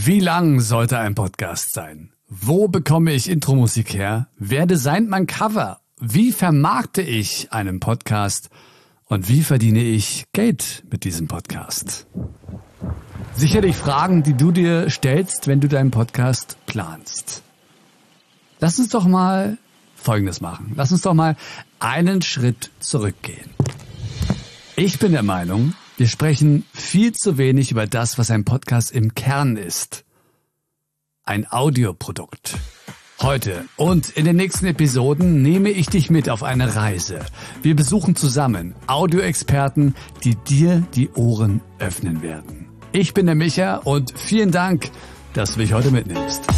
Wie lang sollte ein Podcast sein? Wo bekomme ich Intro-Musik her? Wer designt mein Cover? Wie vermarkte ich einen Podcast? Und wie verdiene ich Geld mit diesem Podcast? Sicherlich Fragen, die du dir stellst, wenn du deinen Podcast planst. Lass uns doch mal Folgendes machen. Lass uns doch mal einen Schritt zurückgehen. Ich bin der Meinung, wir sprechen viel zu wenig über das, was ein Podcast im Kern ist. Ein Audioprodukt. Heute und in den nächsten Episoden nehme ich dich mit auf eine Reise. Wir besuchen zusammen Audioexperten, die dir die Ohren öffnen werden. Ich bin der Micha und vielen Dank, dass du mich heute mitnimmst.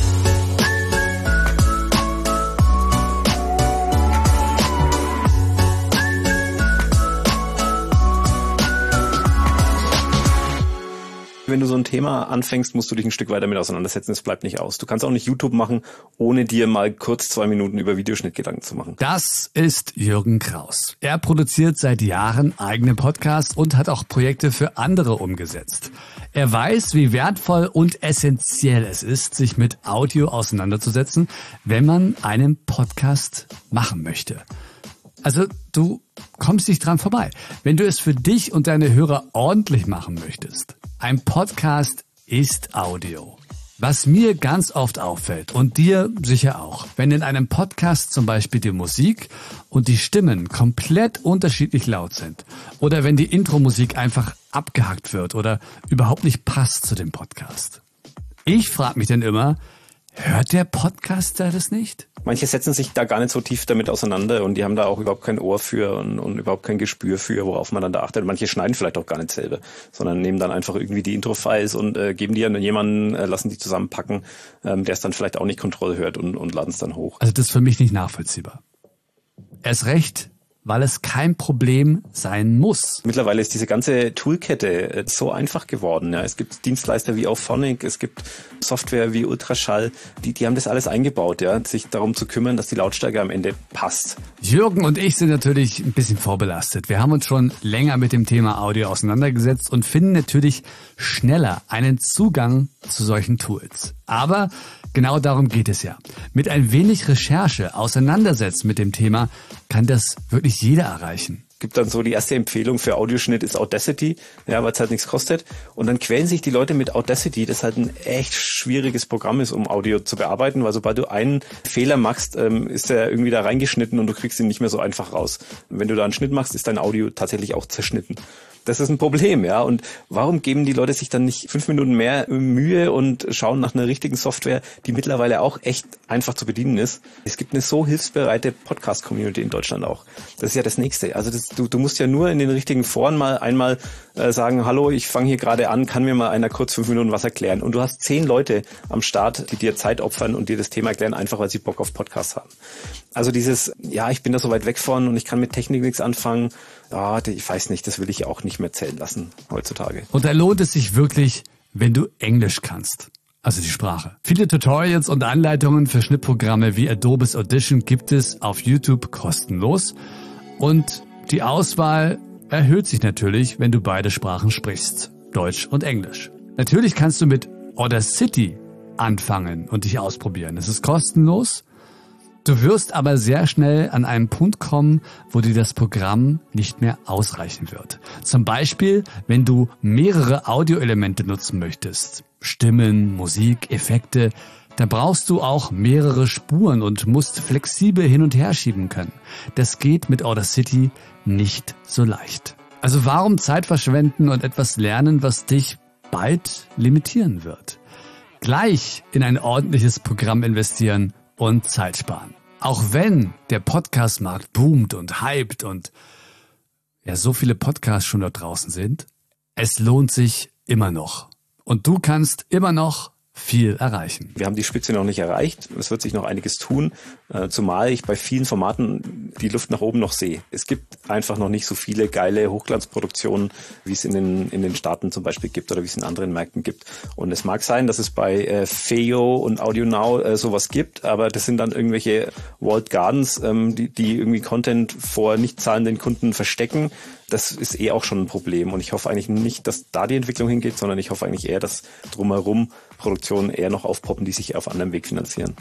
Wenn du so ein Thema anfängst, musst du dich ein Stück weiter mit auseinandersetzen. Es bleibt nicht aus. Du kannst auch nicht YouTube machen, ohne dir mal kurz zwei Minuten über Videoschnitt Gedanken zu machen. Das ist Jürgen Kraus. Er produziert seit Jahren eigene Podcasts und hat auch Projekte für andere umgesetzt. Er weiß, wie wertvoll und essentiell es ist, sich mit Audio auseinanderzusetzen, wenn man einen Podcast machen möchte. Also du kommst nicht dran vorbei. Wenn du es für dich und deine Hörer ordentlich machen möchtest, ein Podcast ist Audio. Was mir ganz oft auffällt und dir sicher auch, wenn in einem Podcast zum Beispiel die Musik und die Stimmen komplett unterschiedlich laut sind oder wenn die Intro-Musik einfach abgehackt wird oder überhaupt nicht passt zu dem Podcast. Ich frage mich dann immer, Hört der Podcaster das nicht? Manche setzen sich da gar nicht so tief damit auseinander und die haben da auch überhaupt kein Ohr für und, und, überhaupt kein Gespür für, worauf man dann da achtet. Manche schneiden vielleicht auch gar nicht selber, sondern nehmen dann einfach irgendwie die Intro-Files und äh, geben die an jemanden, äh, lassen die zusammenpacken, ähm, der es dann vielleicht auch nicht Kontrolle hört und, und laden es dann hoch. Also das ist für mich nicht nachvollziehbar. Erst recht, weil es kein Problem sein muss. Mittlerweile ist diese ganze Toolkette äh, so einfach geworden. Ja. Es gibt Dienstleister wie Auphonic, es gibt Software wie Ultraschall, die, die haben das alles eingebaut, ja, sich darum zu kümmern, dass die Lautstärke am Ende passt. Jürgen und ich sind natürlich ein bisschen vorbelastet. Wir haben uns schon länger mit dem Thema Audio auseinandergesetzt und finden natürlich schneller einen Zugang zu solchen Tools. Aber Genau darum geht es ja. Mit ein wenig Recherche auseinandersetzen mit dem Thema kann das wirklich jeder erreichen gibt dann so die erste Empfehlung für Audioschnitt ist Audacity, ja, weil es halt nichts kostet. Und dann quälen sich die Leute mit Audacity, das halt ein echt schwieriges Programm ist, um Audio zu bearbeiten, weil sobald du einen Fehler machst, ähm, ist er irgendwie da reingeschnitten und du kriegst ihn nicht mehr so einfach raus. Wenn du da einen Schnitt machst, ist dein Audio tatsächlich auch zerschnitten. Das ist ein Problem, ja. Und warum geben die Leute sich dann nicht fünf Minuten mehr Mühe und schauen nach einer richtigen Software, die mittlerweile auch echt einfach zu bedienen ist? Es gibt eine so hilfsbereite Podcast-Community in Deutschland auch. Das ist ja das Nächste. Also das, du, du musst ja nur in den richtigen Foren mal einmal äh, sagen, hallo, ich fange hier gerade an, kann mir mal einer kurz fünf Minuten was erklären? Und du hast zehn Leute am Start, die dir Zeit opfern und dir das Thema erklären, einfach weil sie Bock auf Podcasts haben. Also dieses, ja, ich bin da so weit weg von und ich kann mit Technik nichts anfangen ah, ich weiß nicht, das will ich auch nicht mehr zählen lassen heutzutage. Und da lohnt es sich wirklich, wenn du Englisch kannst. Also die Sprache. Viele Tutorials und Anleitungen für Schnittprogramme wie Adobe's Audition gibt es auf YouTube kostenlos. Und die Auswahl erhöht sich natürlich, wenn du beide Sprachen sprichst. Deutsch und Englisch. Natürlich kannst du mit Audacity anfangen und dich ausprobieren. Es ist kostenlos Du wirst aber sehr schnell an einen Punkt kommen, wo dir das Programm nicht mehr ausreichen wird. Zum Beispiel, wenn du mehrere Audioelemente nutzen möchtest. Stimmen, Musik, Effekte. Da brauchst du auch mehrere Spuren und musst flexibel hin und her schieben können. Das geht mit Audacity nicht so leicht. Also warum Zeit verschwenden und etwas lernen, was dich bald limitieren wird? Gleich in ein ordentliches Programm investieren und Zeit sparen. Auch wenn der Podcastmarkt boomt und hypt und ja so viele Podcasts schon dort draußen sind, es lohnt sich immer noch. Und du kannst immer noch viel erreichen. Wir haben die Spitze noch nicht erreicht. Es wird sich noch einiges tun, äh, zumal ich bei vielen Formaten die Luft nach oben noch sehe. Es gibt einfach noch nicht so viele geile Hochglanzproduktionen, wie es in den, in den Staaten zum Beispiel gibt oder wie es in anderen Märkten gibt. Und es mag sein, dass es bei äh, Feo und Audio Now äh, sowas gibt, aber das sind dann irgendwelche Walled Gardens, ähm, die, die irgendwie Content vor nicht zahlenden Kunden verstecken das ist eh auch schon ein Problem. Und ich hoffe eigentlich nicht, dass da die Entwicklung hingeht, sondern ich hoffe eigentlich eher, dass drumherum Produktionen eher noch aufpoppen, die sich auf anderem Weg finanzieren.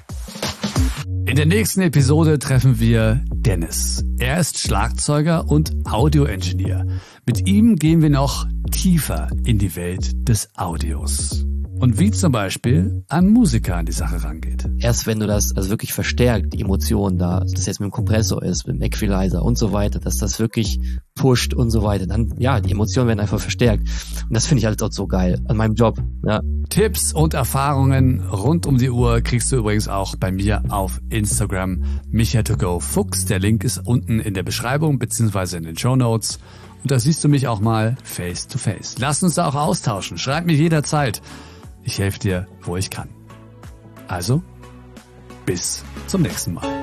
In der nächsten Episode treffen wir Dennis. Er ist Schlagzeuger und Audioingenieur. Mit ihm gehen wir noch tiefer in die Welt des Audios und wie zum Beispiel ein Musiker an die Sache rangeht. Erst wenn du das also wirklich verstärkt, die Emotionen da, dass das jetzt mit dem Kompressor ist, mit dem Equalizer und so weiter, dass das wirklich pusht und so weiter, dann ja, die Emotionen werden einfach verstärkt. Und das finde ich halt auch so geil an meinem Job. Ja. Tipps und Erfahrungen rund um die Uhr kriegst du übrigens auch bei mir auf Instagram micha2go fuchs. Der Link ist unten in der Beschreibung beziehungsweise in den Show Notes. Und da siehst du mich auch mal face to face. Lass uns da auch austauschen. Schreib mir jederzeit. Ich helfe dir, wo ich kann. Also, bis zum nächsten Mal.